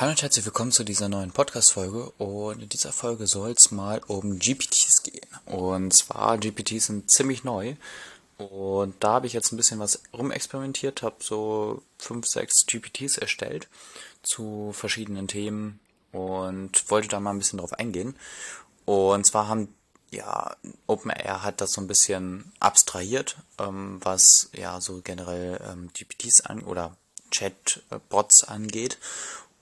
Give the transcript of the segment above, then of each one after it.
Hallo und herzlich willkommen zu dieser neuen Podcast-Folge und in dieser Folge soll es mal um GPTs gehen. Und zwar, GPTs sind ziemlich neu und da habe ich jetzt ein bisschen was rumexperimentiert, habe so fünf, sechs GPTs erstellt zu verschiedenen Themen und wollte da mal ein bisschen drauf eingehen. Und zwar haben ja, OpenAI hat das so ein bisschen abstrahiert, ähm, was ja so generell ähm, GPTs an oder Chatbots angeht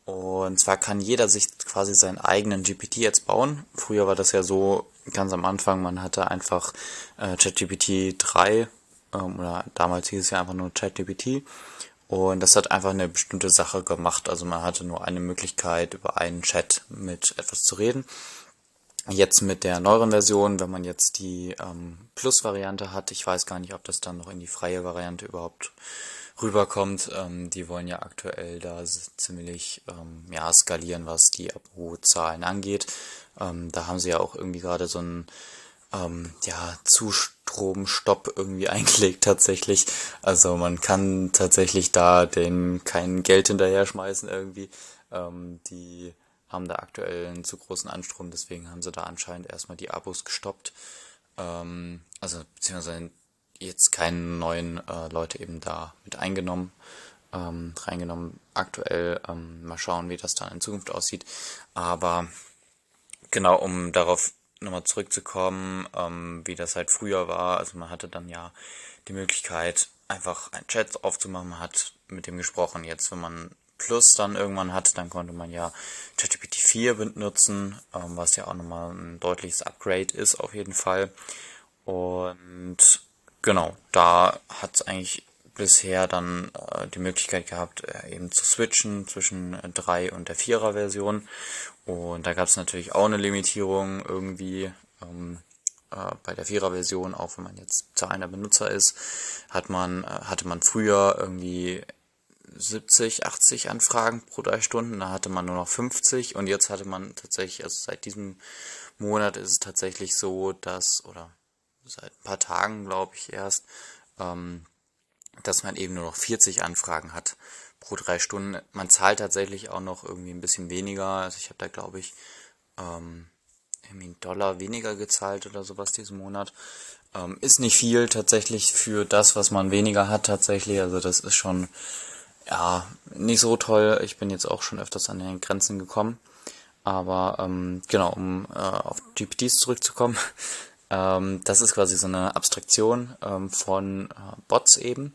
und zwar kann jeder sich quasi seinen eigenen GPT jetzt bauen. Früher war das ja so, ganz am Anfang, man hatte einfach äh, ChatGPT 3 ähm, oder damals hieß es ja einfach nur ChatGPT. Und das hat einfach eine bestimmte Sache gemacht. Also man hatte nur eine Möglichkeit, über einen Chat mit etwas zu reden. Jetzt mit der neueren Version, wenn man jetzt die ähm, Plus-Variante hat, ich weiß gar nicht, ob das dann noch in die freie Variante überhaupt rüberkommt. Ähm, die wollen ja aktuell da ziemlich ähm, ja, skalieren, was die Abo-Zahlen angeht. Ähm, da haben sie ja auch irgendwie gerade so einen ähm, ja, Zustromstopp irgendwie eingelegt tatsächlich. Also man kann tatsächlich da den kein Geld hinterher schmeißen irgendwie. Ähm, die haben da aktuell einen zu großen Anstrom, deswegen haben sie da anscheinend erstmal die Abos gestoppt. Ähm, also beziehungsweise jetzt keine neuen äh, Leute eben da mit eingenommen, ähm, reingenommen. Aktuell ähm, mal schauen, wie das dann in Zukunft aussieht. Aber genau, um darauf nochmal zurückzukommen, ähm, wie das halt früher war. Also man hatte dann ja die Möglichkeit, einfach ein Chat aufzumachen, man hat mit dem gesprochen. Jetzt, wenn man Plus dann irgendwann hat, dann konnte man ja ChatGPT 4 benutzen, ähm, was ja auch nochmal ein deutliches Upgrade ist auf jeden Fall. Und genau, da hat es eigentlich bisher dann äh, die Möglichkeit gehabt, äh, eben zu switchen zwischen 3 und der 4er Version. Und da gab es natürlich auch eine Limitierung irgendwie. Ähm, äh, bei der 4er Version, auch wenn man jetzt zahlender Benutzer ist, hat man, äh, hatte man früher irgendwie 70, 80 Anfragen pro drei Stunden, da hatte man nur noch 50 und jetzt hatte man tatsächlich, also seit diesem Monat ist es tatsächlich so, dass, oder seit ein paar Tagen, glaube ich, erst, ähm, dass man eben nur noch 40 Anfragen hat pro drei Stunden. Man zahlt tatsächlich auch noch irgendwie ein bisschen weniger. Also ich habe da, glaube ich, ähm, irgendwie einen Dollar weniger gezahlt oder sowas diesen Monat. Ähm, ist nicht viel tatsächlich für das, was man weniger hat tatsächlich. Also das ist schon, ja, nicht so toll. Ich bin jetzt auch schon öfters an den Grenzen gekommen. Aber ähm, genau, um äh, auf GPTs zurückzukommen, ähm, das ist quasi so eine Abstraktion ähm, von äh, Bots eben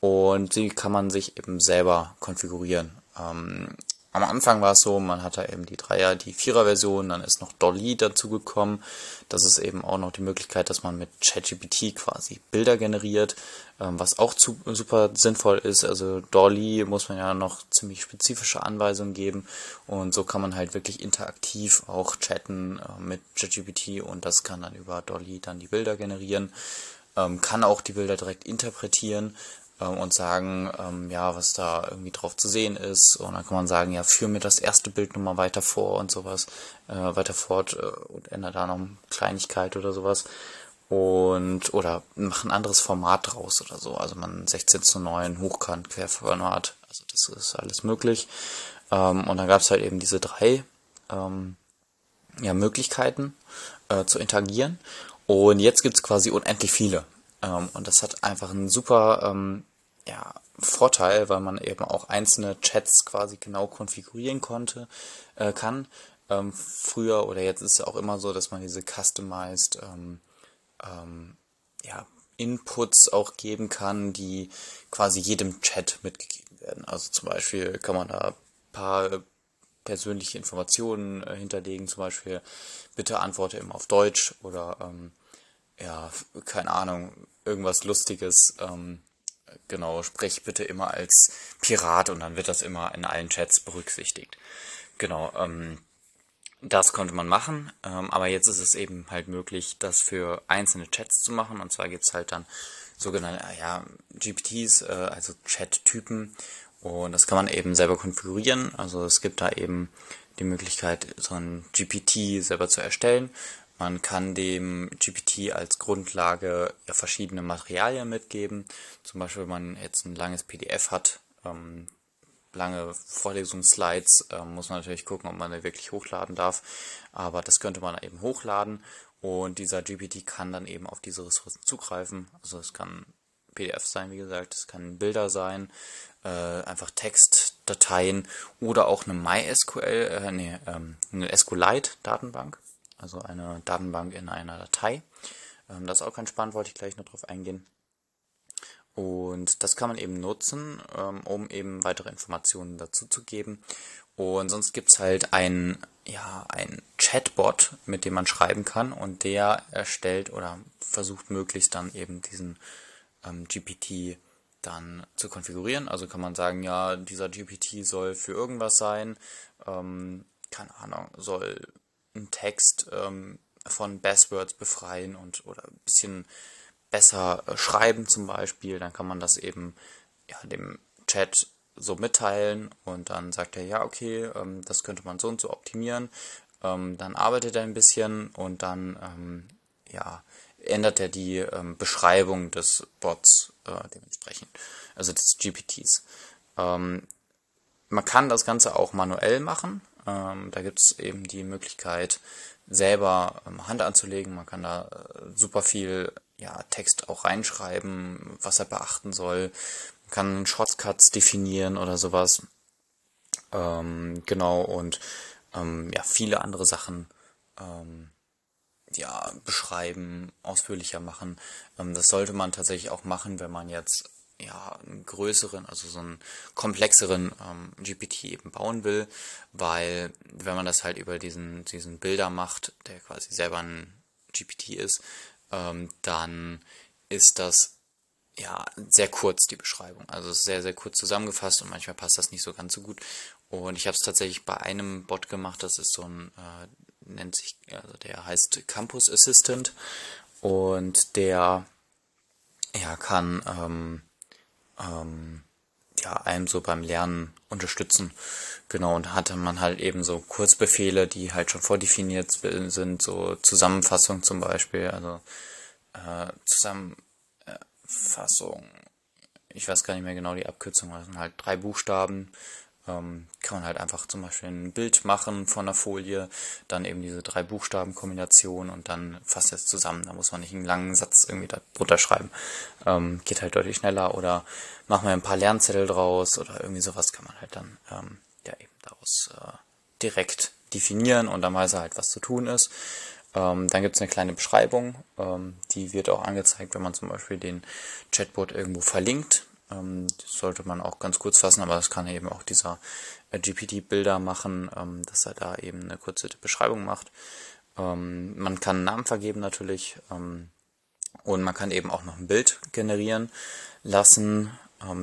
und die kann man sich eben selber konfigurieren. Ähm, am Anfang war es so, man hatte eben die Dreier, die Vierer-Version, dann ist noch Dolly dazugekommen. Das ist eben auch noch die Möglichkeit, dass man mit ChatGPT quasi Bilder generiert, ähm, was auch zu, super sinnvoll ist. Also Dolly muss man ja noch ziemlich spezifische Anweisungen geben und so kann man halt wirklich interaktiv auch chatten äh, mit ChatGPT und das kann dann über Dolly dann die Bilder generieren. Ähm, kann auch die Bilder direkt interpretieren ähm, und sagen, ähm, ja, was da irgendwie drauf zu sehen ist. Und dann kann man sagen, ja, führ mir das erste Bild nochmal weiter vor und sowas, äh, weiter fort äh, und ändere da noch eine Kleinigkeit oder sowas. Und, oder mach ein anderes Format draus oder so. Also man 16 zu 9 Hochkant, Querformat. Also das ist alles möglich. Ähm, und dann gab es halt eben diese drei ähm, ja, Möglichkeiten äh, zu interagieren. Und jetzt gibt's quasi unendlich viele. Ähm, und das hat einfach einen super ähm, ja, Vorteil, weil man eben auch einzelne Chats quasi genau konfigurieren konnte, äh, kann. Ähm, früher oder jetzt ist es auch immer so, dass man diese customized ähm, ähm, ja, Inputs auch geben kann, die quasi jedem Chat mitgegeben werden. Also zum Beispiel kann man da paar persönliche Informationen äh, hinterlegen, zum Beispiel bitte antworte immer auf Deutsch oder ähm, ja, keine Ahnung, irgendwas Lustiges. Ähm, genau, sprich bitte immer als Pirat und dann wird das immer in allen Chats berücksichtigt. Genau, ähm, das konnte man machen, ähm, aber jetzt ist es eben halt möglich, das für einzelne Chats zu machen. Und zwar gibt's halt dann sogenannte ja, GPTs, äh, also Chat-Typen. Und das kann man eben selber konfigurieren. Also es gibt da eben die Möglichkeit, so ein GPT selber zu erstellen. Man kann dem GPT als Grundlage verschiedene Materialien mitgeben. Zum Beispiel, wenn man jetzt ein langes PDF hat, ähm, lange Vorlesungsslides äh, muss man natürlich gucken, ob man die wirklich hochladen darf. Aber das könnte man eben hochladen und dieser GPT kann dann eben auf diese Ressourcen zugreifen. Also es kann PDF sein, wie gesagt, es kann Bilder sein, äh, einfach Textdateien oder auch eine MySQL, äh, nee, ähm, eine SQLite-Datenbank, also eine Datenbank in einer Datei. Ähm, das ist auch ganz spannend, wollte ich gleich noch drauf eingehen. Und das kann man eben nutzen, ähm, um eben weitere Informationen dazu zu geben. Und sonst gibt's halt ein, ja, ein Chatbot, mit dem man schreiben kann und der erstellt oder versucht möglichst dann eben diesen ähm, GPT dann zu konfigurieren. Also kann man sagen, ja, dieser GPT soll für irgendwas sein, ähm, keine Ahnung, soll einen Text ähm, von Passwords befreien und oder ein bisschen besser äh, schreiben zum Beispiel, dann kann man das eben ja, dem Chat so mitteilen und dann sagt er, ja, okay, ähm, das könnte man so und so optimieren. Ähm, dann arbeitet er ein bisschen und dann ähm, ja, ändert er die ähm, Beschreibung des Bots äh, dementsprechend, also des GPTs. Ähm, man kann das Ganze auch manuell machen. Ähm, da gibt es eben die Möglichkeit, selber Hand anzulegen. Man kann da äh, super viel ja, Text auch reinschreiben, was er beachten soll. Man kann Shortcuts definieren oder sowas. Ähm, genau, und ähm, ja, viele andere Sachen ähm, ja, beschreiben, ausführlicher machen. Ähm, das sollte man tatsächlich auch machen, wenn man jetzt ja, einen größeren, also so einen komplexeren ähm, GPT eben bauen will, weil wenn man das halt über diesen, diesen Bilder macht, der quasi selber ein GPT ist, ähm, dann ist das ja sehr kurz die Beschreibung. Also es ist sehr, sehr kurz zusammengefasst und manchmal passt das nicht so ganz so gut. Und ich habe es tatsächlich bei einem Bot gemacht, das ist so ein, äh, nennt sich, also der heißt Campus Assistant und der ja, kann ähm, ähm, ja, einem so beim Lernen unterstützen. Genau, und hatte man halt eben so Kurzbefehle, die halt schon vordefiniert sind, so Zusammenfassung zum Beispiel, also äh, Zusammenfassung, ich weiß gar nicht mehr genau die Abkürzung, das sind halt drei Buchstaben, ähm, kann man halt einfach zum Beispiel ein Bild machen von der Folie, dann eben diese drei Buchstaben-Kombination und dann fasst es zusammen. Da muss man nicht einen langen Satz irgendwie da drunter schreiben. Ähm, geht halt deutlich schneller oder machen wir ein paar Lernzettel draus oder irgendwie sowas kann man halt dann ähm, ja eben daraus äh, direkt definieren und dann weiß er halt, was zu tun ist. Ähm, dann gibt es eine kleine Beschreibung, ähm, die wird auch angezeigt, wenn man zum Beispiel den Chatbot irgendwo verlinkt. Ähm, das sollte man auch ganz kurz fassen, aber das kann eben auch dieser äh, GPT-Bilder machen, ähm, dass er da eben eine kurze Beschreibung macht. Ähm, man kann einen Namen vergeben natürlich und man kann eben auch noch ein Bild generieren lassen.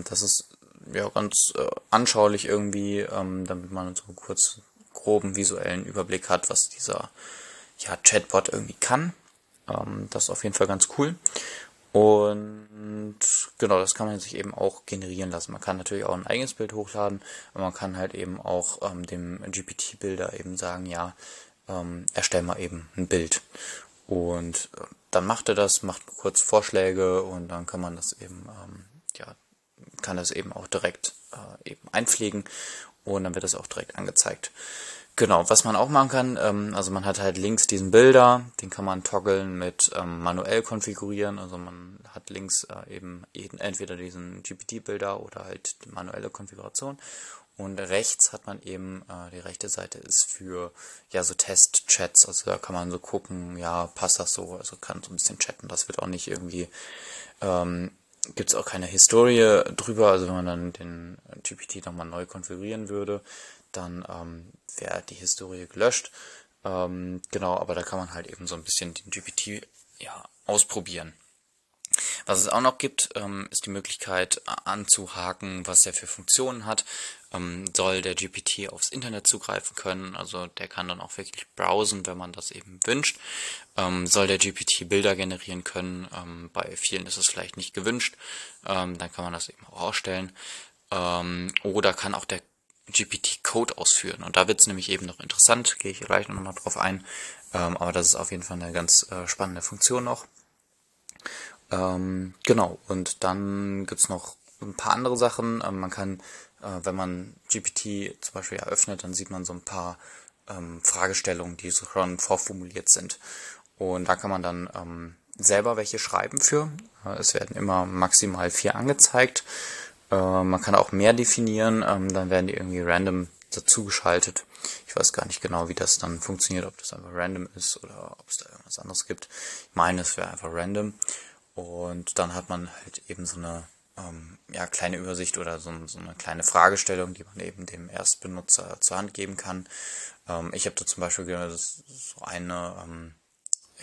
Das ist ja ganz äh, anschaulich irgendwie, damit man so kurz groben visuellen Überblick hat, was dieser ja, Chatbot irgendwie kann. das ist auf jeden Fall ganz cool. Und genau, das kann man sich eben auch generieren lassen. Man kann natürlich auch ein eigenes Bild hochladen, aber man kann halt eben auch ähm, dem GPT-Bilder eben sagen, ja, ähm, erstell mal eben ein Bild. Und äh, dann macht er das, macht kurz Vorschläge und dann kann man das eben, ähm, ja, kann das eben auch direkt äh, eben einpflegen und dann wird das auch direkt angezeigt. Genau, was man auch machen kann, ähm, also man hat halt links diesen Bilder, den kann man toggeln mit ähm, manuell konfigurieren, also man hat links äh, eben entweder diesen GPT-Bilder oder halt manuelle Konfiguration. Und rechts hat man eben, äh, die rechte Seite ist für ja so Test-Chats, also da kann man so gucken, ja, passt das so, also kann so ein bisschen chatten, das wird auch nicht irgendwie, ähm, gibt es auch keine Historie drüber, also wenn man dann den GPT nochmal neu konfigurieren würde, dann ähm, wäre die Historie gelöscht. Ähm, genau, aber da kann man halt eben so ein bisschen den GPT ja, ausprobieren. Was es auch noch gibt, ähm, ist die Möglichkeit anzuhaken, was er für Funktionen hat. Ähm, soll der GPT aufs Internet zugreifen können, also der kann dann auch wirklich browsen, wenn man das eben wünscht. Ähm, soll der GPT Bilder generieren können, ähm, bei vielen ist es vielleicht nicht gewünscht, ähm, dann kann man das eben auch ausstellen. Ähm, oder kann auch der GPT-Code ausführen. Und da wird es nämlich eben noch interessant, gehe ich gleich nochmal drauf ein. Ähm, aber das ist auf jeden Fall eine ganz äh, spannende Funktion noch. Ähm, genau, und dann gibt's noch ein paar andere Sachen. Ähm, man kann äh, wenn man GPT zum Beispiel eröffnet, dann sieht man so ein paar ähm, Fragestellungen, die schon vorformuliert sind. Und da kann man dann ähm, selber welche schreiben für. Äh, es werden immer maximal vier angezeigt. Äh, man kann auch mehr definieren, ähm, dann werden die irgendwie random dazugeschaltet. Ich weiß gar nicht genau, wie das dann funktioniert, ob das einfach random ist oder ob es da irgendwas anderes gibt. Ich meine, es wäre einfach random. Und dann hat man halt eben so eine ähm, ja, kleine Übersicht oder so, so, eine kleine Fragestellung, die man eben dem Erstbenutzer zur Hand geben kann. Ähm, ich habe da zum Beispiel so eine ähm,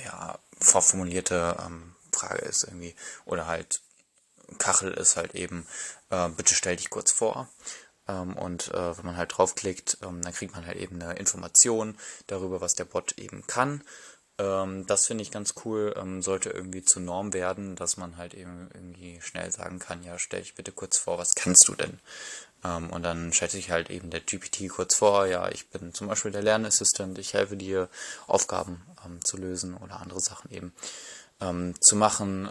ja, vorformulierte ähm, Frage ist irgendwie, oder halt Kachel ist halt eben, äh, bitte stell dich kurz vor. Ähm, und äh, wenn man halt draufklickt, ähm, dann kriegt man halt eben eine Information darüber, was der Bot eben kann. Ähm, das finde ich ganz cool, ähm, sollte irgendwie zur Norm werden, dass man halt eben irgendwie schnell sagen kann, ja, stell dich bitte kurz vor, was kannst du denn? Ähm, und dann stellt sich halt eben der GPT kurz vor, ja, ich bin zum Beispiel der Lernassistent, ich helfe dir, Aufgaben ähm, zu lösen oder andere Sachen eben zu machen,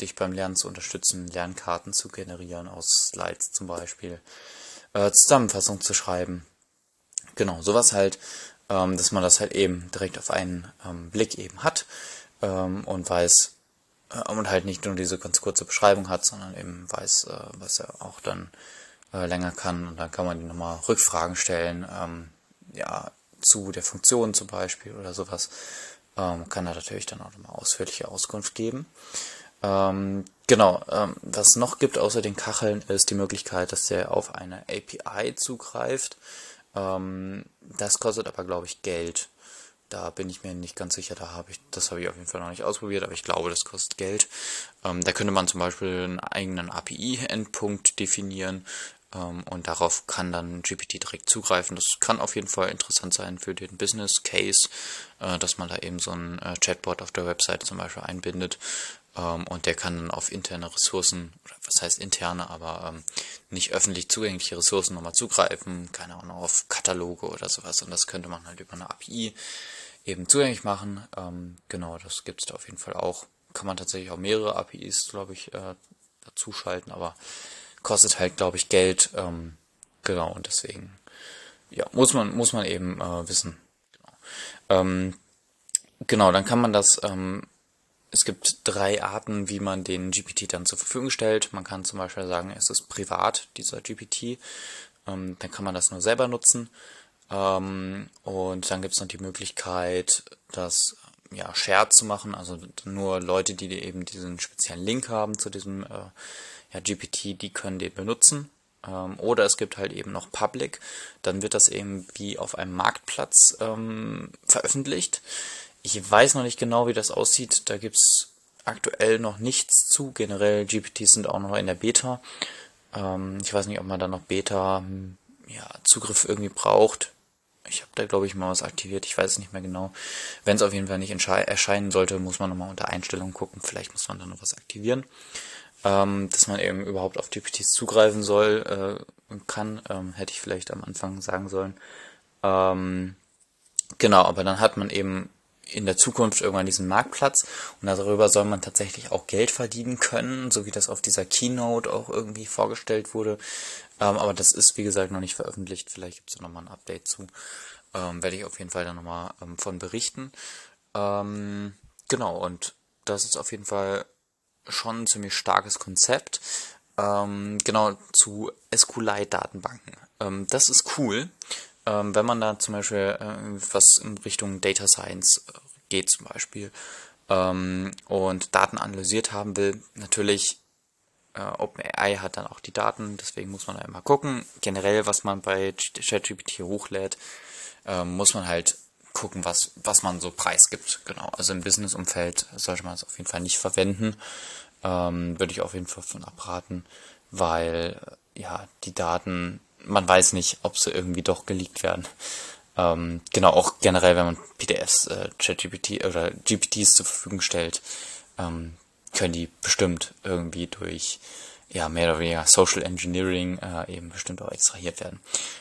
dich beim Lernen zu unterstützen, Lernkarten zu generieren aus Slides zum Beispiel, äh, Zusammenfassung zu schreiben. Genau, sowas halt, ähm, dass man das halt eben direkt auf einen ähm, Blick eben hat ähm, und weiß, äh, und halt nicht nur diese ganz kurze Beschreibung hat, sondern eben weiß, äh, was er auch dann äh, länger kann. Und dann kann man nochmal Rückfragen stellen, ähm, ja, zu der Funktion zum Beispiel oder sowas. Ähm, kann da natürlich dann auch nochmal ausführliche Auskunft geben. Ähm, genau, ähm, was noch gibt außer den Kacheln ist die Möglichkeit, dass der auf eine API zugreift. Ähm, das kostet aber, glaube ich, Geld. Da bin ich mir nicht ganz sicher, da habe ich, das habe ich auf jeden Fall noch nicht ausprobiert, aber ich glaube, das kostet Geld. Ähm, da könnte man zum Beispiel einen eigenen API-Endpunkt definieren ähm, und darauf kann dann GPT direkt zugreifen. Das kann auf jeden Fall interessant sein für den Business Case, äh, dass man da eben so ein äh, Chatbot auf der Website zum Beispiel einbindet und der kann dann auf interne Ressourcen, oder was heißt interne, aber ähm, nicht öffentlich zugängliche Ressourcen nochmal zugreifen, keine Ahnung, auf Kataloge oder sowas. Und das könnte man halt über eine API eben zugänglich machen. Ähm, genau, das gibt es da auf jeden Fall auch. Kann man tatsächlich auch mehrere APIs, glaube ich, äh, dazu schalten, aber kostet halt, glaube ich, Geld. Ähm, genau, und deswegen, ja, muss man, muss man eben äh, wissen. Genau. Ähm, genau, dann kann man das ähm, es gibt drei Arten, wie man den GPT dann zur Verfügung stellt. Man kann zum Beispiel sagen, es ist privat, dieser GPT. Ähm, dann kann man das nur selber nutzen. Ähm, und dann gibt es noch die Möglichkeit, das ja, Share zu machen, also nur Leute, die eben diesen speziellen Link haben zu diesem äh, ja, GPT, die können den benutzen. Ähm, oder es gibt halt eben noch Public, dann wird das eben wie auf einem Marktplatz ähm, veröffentlicht. Ich weiß noch nicht genau, wie das aussieht. Da gibt's aktuell noch nichts zu. Generell GPTs sind auch noch in der Beta. Ähm, ich weiß nicht, ob man da noch Beta hm, ja, Zugriff irgendwie braucht. Ich habe da, glaube ich, mal was aktiviert. Ich weiß es nicht mehr genau. Wenn es auf jeden Fall nicht erscheinen sollte, muss man nochmal unter Einstellungen gucken. Vielleicht muss man da noch was aktivieren. Ähm, dass man eben überhaupt auf GPTs zugreifen soll äh, kann, ähm, hätte ich vielleicht am Anfang sagen sollen. Ähm, genau, aber dann hat man eben in der Zukunft irgendwann diesen Marktplatz und darüber soll man tatsächlich auch Geld verdienen können, so wie das auf dieser Keynote auch irgendwie vorgestellt wurde. Ähm, aber das ist, wie gesagt, noch nicht veröffentlicht. Vielleicht gibt es nochmal ein Update zu. Ähm, werde ich auf jeden Fall dann nochmal ähm, von berichten. Ähm, genau, und das ist auf jeden Fall schon ein ziemlich starkes Konzept. Ähm, genau, zu SQLite-Datenbanken. Ähm, das ist cool ähm, wenn man da zum Beispiel äh, was in Richtung Data Science äh, geht zum Beispiel ähm, und Daten analysiert haben will, natürlich äh, OpenAI hat dann auch die Daten, deswegen muss man da immer gucken. Generell, was man bei ChatGPT hochlädt, äh, muss man halt gucken, was, was man so preisgibt. Genau. Also im Business-Umfeld sollte man es auf jeden Fall nicht verwenden. Ähm, würde ich auf jeden Fall von abraten, weil ja die Daten man weiß nicht, ob sie irgendwie doch geleakt werden. Ähm, genau, auch generell, wenn man PDFs, äh, ChatGPT oder GPTs zur Verfügung stellt, ähm, können die bestimmt irgendwie durch ja, mehr oder weniger Social Engineering äh, eben bestimmt auch extrahiert werden.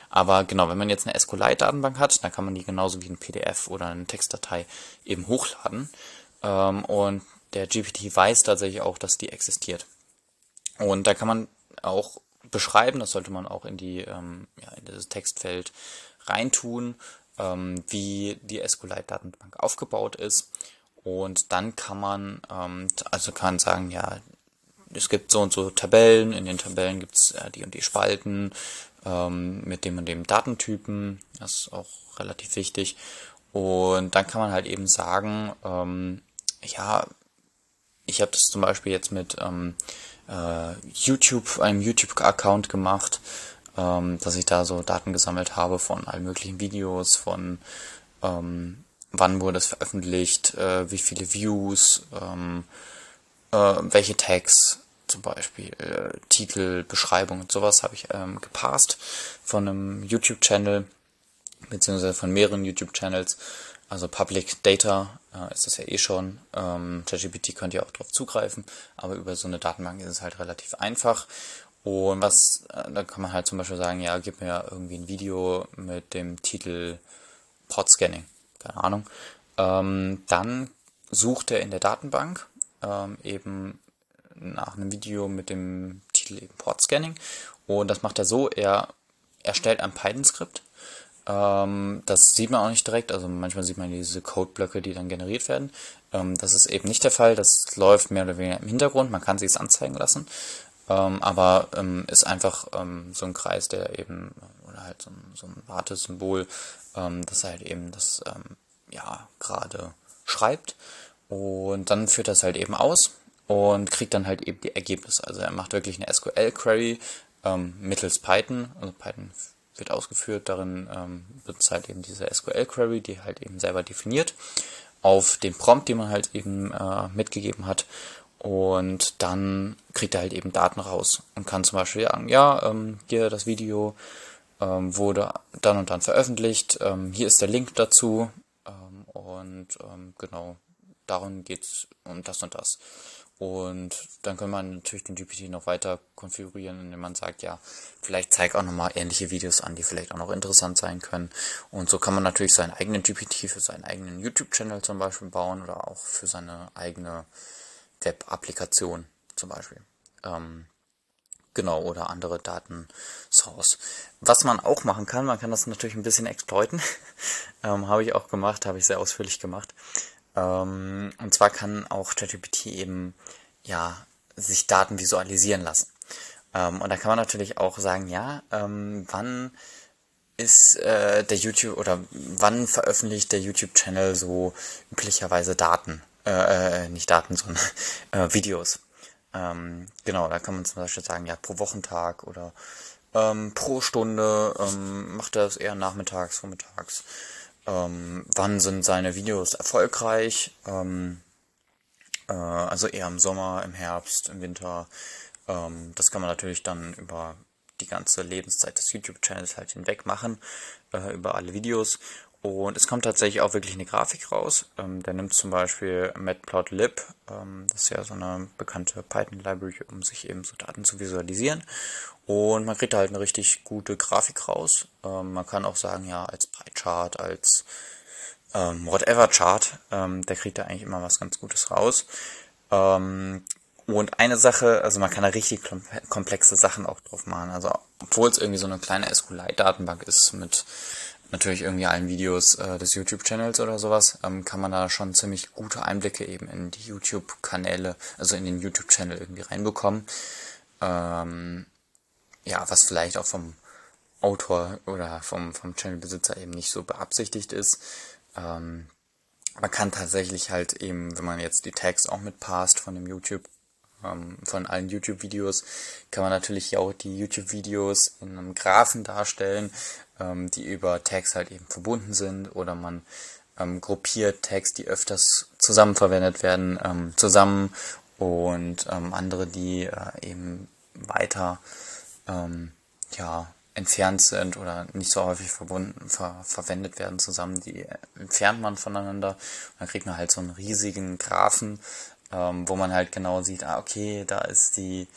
Aber genau, wenn man jetzt eine SQLite-Datenbank hat, dann kann man die genauso wie ein PDF oder eine Textdatei eben hochladen. Ähm, und der GPT weiß tatsächlich auch, dass die existiert. Und da kann man auch beschreiben, das sollte man auch in die ähm, ja, in dieses Textfeld reintun, ähm, wie die SQLite-Datenbank aufgebaut ist. Und dann kann man, ähm, also kann sagen, ja, es gibt so und so Tabellen, in den Tabellen gibt es äh, die und die Spalten ähm, mit dem und dem Datentypen, das ist auch relativ wichtig. Und dann kann man halt eben sagen, ähm, ja, ich habe das zum Beispiel jetzt mit ähm, äh, YouTube, einem YouTube-Account gemacht, ähm, dass ich da so Daten gesammelt habe von allen möglichen Videos, von ähm, wann wurde es veröffentlicht, äh, wie viele Views, ähm, äh, welche Tags zum Beispiel, äh, Titel, Beschreibung und sowas habe ich ähm, gepasst von einem YouTube-Channel, beziehungsweise von mehreren YouTube-Channels. Also Public Data äh, ist das ja eh schon. Ähm, könnt ihr auch drauf zugreifen, aber über so eine Datenbank ist es halt relativ einfach. Und was, äh, da kann man halt zum Beispiel sagen, ja, gib mir irgendwie ein Video mit dem Titel Pod Scanning, keine Ahnung. Ähm, dann sucht er in der Datenbank ähm, eben nach einem Video mit dem Titel eben Port Scanning. Und das macht er so, er erstellt ein Python-Skript. Ähm, das sieht man auch nicht direkt, also manchmal sieht man diese Codeblöcke, die dann generiert werden. Ähm, das ist eben nicht der Fall, das läuft mehr oder weniger im Hintergrund, man kann sich es anzeigen lassen. Ähm, aber ähm, ist einfach ähm, so ein Kreis, der eben, oder halt so ein, so ein Wartesymbol, ähm, das halt eben das, ja, gerade schreibt. Und dann führt das halt eben aus und kriegt dann halt eben die Ergebnisse. Also er macht wirklich eine SQL-Query mittels Python. Also Python wird ausgeführt, darin ähm, benutzt halt eben diese SQL-Query, die halt eben selber definiert, auf den Prompt, den man halt eben äh, mitgegeben hat. Und dann kriegt er halt eben Daten raus und kann zum Beispiel sagen, ja, ähm, hier das Video ähm, wurde dann und dann veröffentlicht, ähm, hier ist der Link dazu ähm, und ähm, genau, darum geht's um das und das. Und dann kann man natürlich den GPT noch weiter konfigurieren, indem man sagt, ja, vielleicht zeig auch nochmal ähnliche Videos an, die vielleicht auch noch interessant sein können. Und so kann man natürlich seinen eigenen GPT für seinen eigenen YouTube-Channel zum Beispiel bauen oder auch für seine eigene Web-Applikation zum Beispiel. Ähm, genau, oder andere Datensource. Was man auch machen kann, man kann das natürlich ein bisschen exploiten. ähm, habe ich auch gemacht, habe ich sehr ausführlich gemacht. Ähm, und zwar kann auch ChatGPT eben ja sich Daten visualisieren lassen. Ähm, und da kann man natürlich auch sagen, ja, ähm, wann ist äh, der YouTube oder wann veröffentlicht der YouTube-Channel so üblicherweise Daten? Äh, äh, nicht Daten, sondern äh, Videos. Ähm, genau, da kann man zum Beispiel sagen, ja, pro Wochentag oder ähm, pro Stunde ähm, macht er es eher nachmittags, vormittags ähm, wann sind seine Videos erfolgreich, ähm, äh, also eher im Sommer, im Herbst, im Winter. Ähm, das kann man natürlich dann über die ganze Lebenszeit des YouTube-Channels halt hinweg machen, äh, über alle Videos. Und es kommt tatsächlich auch wirklich eine Grafik raus. Ähm, der nimmt zum Beispiel Matplotlib, ähm, das ist ja so eine bekannte Python-Library, um sich eben so Daten zu visualisieren. Und man kriegt da halt eine richtig gute Grafik raus. Ähm, man kann auch sagen, ja, als Pie-Chart, als ähm, Whatever-Chart, ähm, der kriegt da eigentlich immer was ganz Gutes raus. Ähm, und eine Sache, also man kann da richtig komplexe Sachen auch drauf machen. Also obwohl es irgendwie so eine kleine SQLite-Datenbank ist mit natürlich irgendwie allen Videos äh, des YouTube-Channels oder sowas, ähm, kann man da schon ziemlich gute Einblicke eben in die YouTube-Kanäle, also in den YouTube-Channel irgendwie reinbekommen. Ähm, ja, was vielleicht auch vom Autor oder vom, vom Channelbesitzer eben nicht so beabsichtigt ist. Ähm, man kann tatsächlich halt eben, wenn man jetzt die Tags auch mitpasst von dem YouTube, ähm, von allen YouTube-Videos, kann man natürlich auch die YouTube-Videos in einem Graphen darstellen, ähm, die über Tags halt eben verbunden sind oder man ähm, gruppiert Tags, die öfters zusammen verwendet werden, ähm, zusammen und ähm, andere, die äh, eben weiter ähm, ja, entfernt sind oder nicht so häufig verbunden, ver verwendet werden zusammen, die entfernt man voneinander. Und dann kriegt man halt so einen riesigen Graphen, ähm, wo man halt genau sieht, ah, okay, da ist die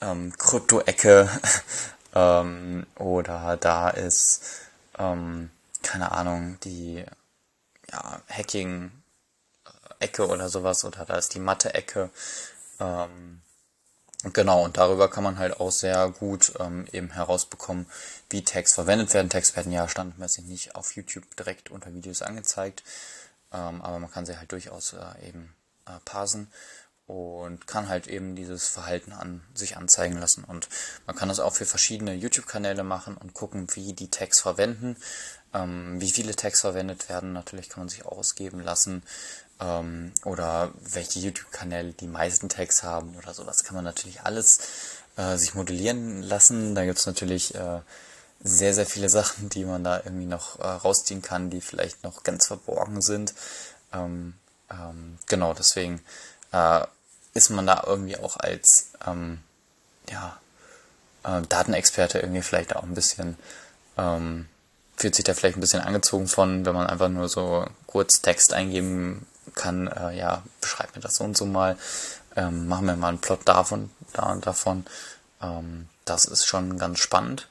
ähm, Krypto-Ecke ähm, oder da ist, ähm, keine Ahnung, die ja, Hacking-Ecke oder sowas oder da ist die Mathe-Ecke. Ähm, Genau, und darüber kann man halt auch sehr gut ähm, eben herausbekommen, wie Tags verwendet werden. Tags werden ja standardmäßig nicht auf YouTube direkt unter Videos angezeigt, ähm, aber man kann sie halt durchaus äh, eben äh, parsen und kann halt eben dieses Verhalten an sich anzeigen lassen. Und man kann das auch für verschiedene YouTube-Kanäle machen und gucken, wie die Tags verwenden, ähm, wie viele Tags verwendet werden. Natürlich kann man sich ausgeben lassen ähm, oder welche YouTube-Kanäle die meisten Tags haben oder sowas. Kann man natürlich alles äh, sich modellieren lassen. Da gibt's natürlich äh, sehr, sehr viele Sachen, die man da irgendwie noch äh, rausziehen kann, die vielleicht noch ganz verborgen sind. Ähm, ähm, genau, deswegen äh, ist man da irgendwie auch als ähm, ja, äh, Datenexperte irgendwie vielleicht auch ein bisschen, ähm, fühlt sich da vielleicht ein bisschen angezogen von, wenn man einfach nur so kurz Text eingeben kann, äh, ja, beschreib mir das so und so mal, ähm, machen wir mal einen Plot davon, da und davon. Ähm, das ist schon ganz spannend.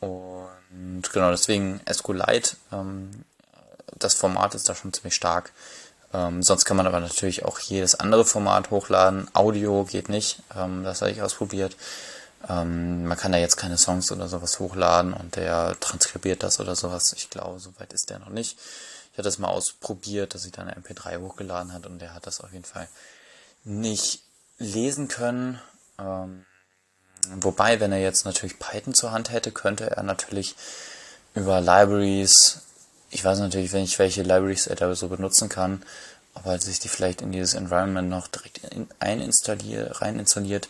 Und genau deswegen SQLite, ähm, das Format ist da schon ziemlich stark. Ähm, sonst kann man aber natürlich auch jedes andere Format hochladen. Audio geht nicht, ähm, das habe ich ausprobiert. Ähm, man kann da jetzt keine Songs oder sowas hochladen und der transkribiert das oder sowas. Ich glaube, soweit ist der noch nicht. Ich hatte das mal ausprobiert, dass ich dann eine MP3 hochgeladen hat und der hat das auf jeden Fall nicht lesen können. Ähm, wobei, wenn er jetzt natürlich Python zur Hand hätte, könnte er natürlich über Libraries ich weiß natürlich nicht, welche Libraries er da so benutzen kann, aber sich die vielleicht in dieses Environment noch direkt in, einstalliert, rein installiert,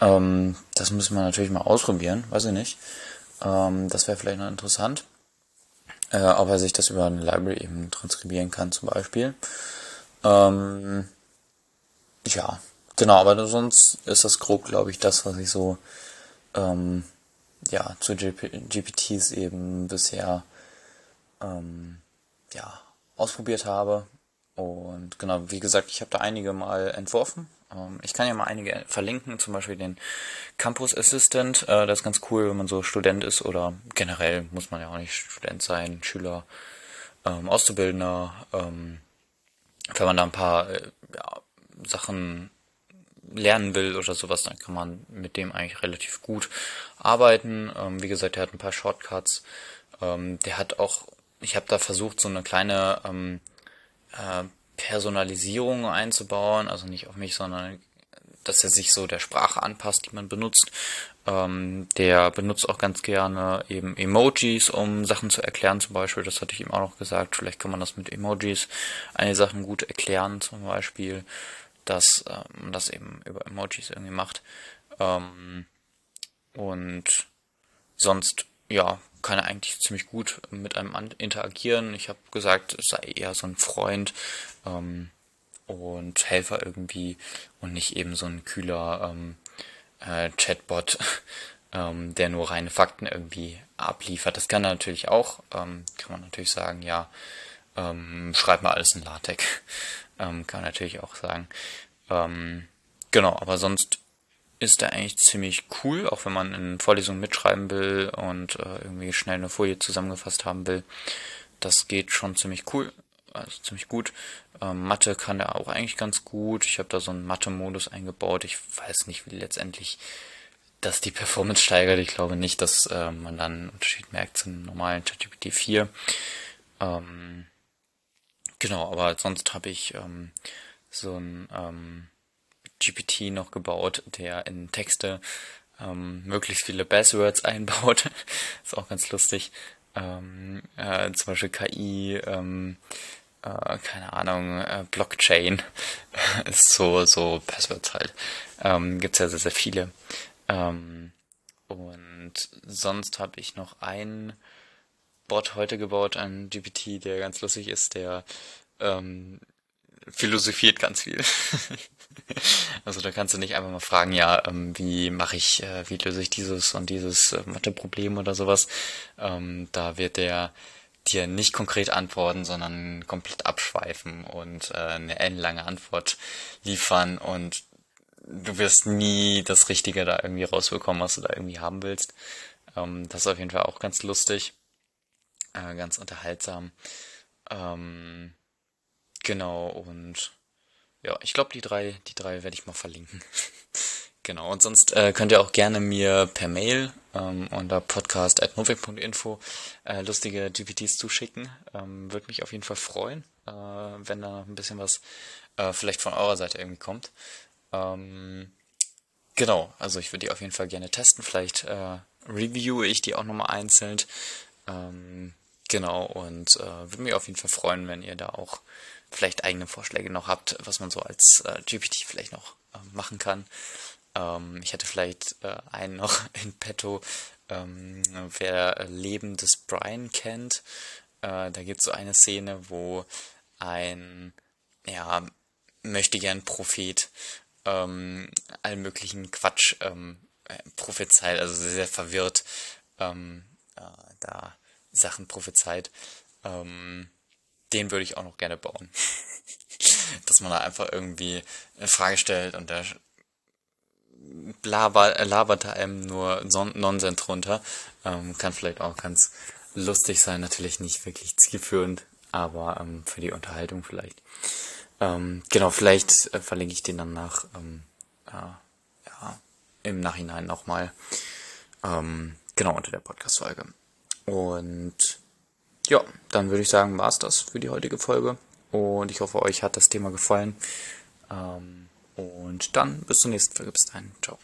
ähm, das müssen wir natürlich mal ausprobieren, weiß ich nicht. Ähm, das wäre vielleicht noch interessant. Äh, ob er sich das über eine Library eben transkribieren kann, zum Beispiel. Ähm, ja, genau, aber sonst ist das grob, glaube ich, das, was ich so ähm, ja, zu GP GPTs eben bisher ähm, ja, ausprobiert habe. Und genau, wie gesagt, ich habe da einige mal entworfen. Ähm, ich kann ja mal einige verlinken, zum Beispiel den Campus Assistant. Äh, das ist ganz cool, wenn man so Student ist oder generell muss man ja auch nicht Student sein, Schüler, ähm, Auszubildender. Ähm, wenn man da ein paar äh, ja, Sachen lernen will oder sowas, dann kann man mit dem eigentlich relativ gut arbeiten. Ähm, wie gesagt, der hat ein paar Shortcuts. Ähm, der hat auch ich habe da versucht, so eine kleine ähm, äh, Personalisierung einzubauen, also nicht auf mich, sondern dass er sich so der Sprache anpasst, die man benutzt. Ähm, der benutzt auch ganz gerne eben Emojis, um Sachen zu erklären, zum Beispiel. Das hatte ich ihm auch noch gesagt. Vielleicht kann man das mit Emojis einige Sachen gut erklären, zum Beispiel, dass äh, man das eben über Emojis irgendwie macht. Ähm, und sonst, ja, kann er eigentlich ziemlich gut mit einem interagieren. Ich habe gesagt, es sei eher so ein Freund ähm, und Helfer irgendwie und nicht eben so ein kühler ähm, äh, Chatbot, ähm, der nur reine Fakten irgendwie abliefert. Das kann er natürlich auch. Ähm, kann man natürlich sagen, ja, ähm, schreib mal alles in LaTeX. ähm, kann man natürlich auch sagen. Ähm, genau, aber sonst ist der eigentlich ziemlich cool, auch wenn man in Vorlesungen mitschreiben will und äh, irgendwie schnell eine Folie zusammengefasst haben will. Das geht schon ziemlich cool, also ziemlich gut. Ähm, Mathe kann er auch eigentlich ganz gut. Ich habe da so einen Mathe-Modus eingebaut. Ich weiß nicht, wie letztendlich das die Performance steigert. Ich glaube nicht, dass äh, man dann einen Unterschied merkt zum normalen ChatGPT 4. Ähm, genau, aber sonst habe ich ähm, so ein ähm, GPT noch gebaut, der in Texte ähm, möglichst viele Buzzwords einbaut. ist auch ganz lustig. Ähm, äh, zum Beispiel KI, ähm, äh, keine Ahnung, äh, Blockchain ist so, so Buzzwords halt. Ähm, gibt's ja sehr, sehr viele. Ähm, und sonst habe ich noch einen Bot heute gebaut, ein GPT, der ganz lustig ist, der ähm, philosophiert ganz viel. also da kannst du nicht einfach mal fragen, ja, ähm, wie mache ich, äh, wie löse ich dieses und dieses äh, Matheproblem oder sowas. Ähm, da wird der dir nicht konkret antworten, sondern komplett abschweifen und äh, eine ellenlange Antwort liefern und du wirst nie das Richtige da irgendwie rausbekommen, was du da irgendwie haben willst. Ähm, das ist auf jeden Fall auch ganz lustig, äh, ganz unterhaltsam. Ähm, Genau, und ja, ich glaube, die drei, die drei werde ich mal verlinken. Genau, und sonst äh, könnt ihr auch gerne mir per Mail ähm, unter podcast.novik.info äh, lustige GPTs zuschicken. Ähm, Würde mich auf jeden Fall freuen, äh, wenn da ein bisschen was äh, vielleicht von eurer Seite irgendwie kommt. Ähm, genau, also ich würde die auf jeden Fall gerne testen. Vielleicht äh, review ich die auch nochmal einzeln. Ähm, genau, und äh, würde mich auf jeden Fall freuen, wenn ihr da auch vielleicht eigene Vorschläge noch habt, was man so als äh, GPT vielleicht noch äh, machen kann. Ähm, ich hätte vielleicht äh, einen noch in petto, ähm, wer Leben des Brian kennt. Äh, da gibt es so eine Szene, wo ein, ja, möchte gern Prophet ähm, allen möglichen Quatsch ähm, äh, prophezeit, also sehr, sehr verwirrt ähm, äh, da Sachen prophezeit. Ähm, den würde ich auch noch gerne bauen. Dass man da einfach irgendwie eine Frage stellt und der labert, labert da einem nur Nonsens runter. Ähm, kann vielleicht auch ganz lustig sein, natürlich nicht wirklich zielführend, aber ähm, für die Unterhaltung vielleicht. Ähm, genau, vielleicht äh, verlinke ich den dann nach ähm, äh, ja, im Nachhinein nochmal. Ähm, genau, unter der Podcast-Folge. Und ja, dann würde ich sagen, war's das für die heutige Folge. Und ich hoffe, euch hat das Thema gefallen. Ähm, und dann bis zur nächsten Folge. Bis dahin. Ciao.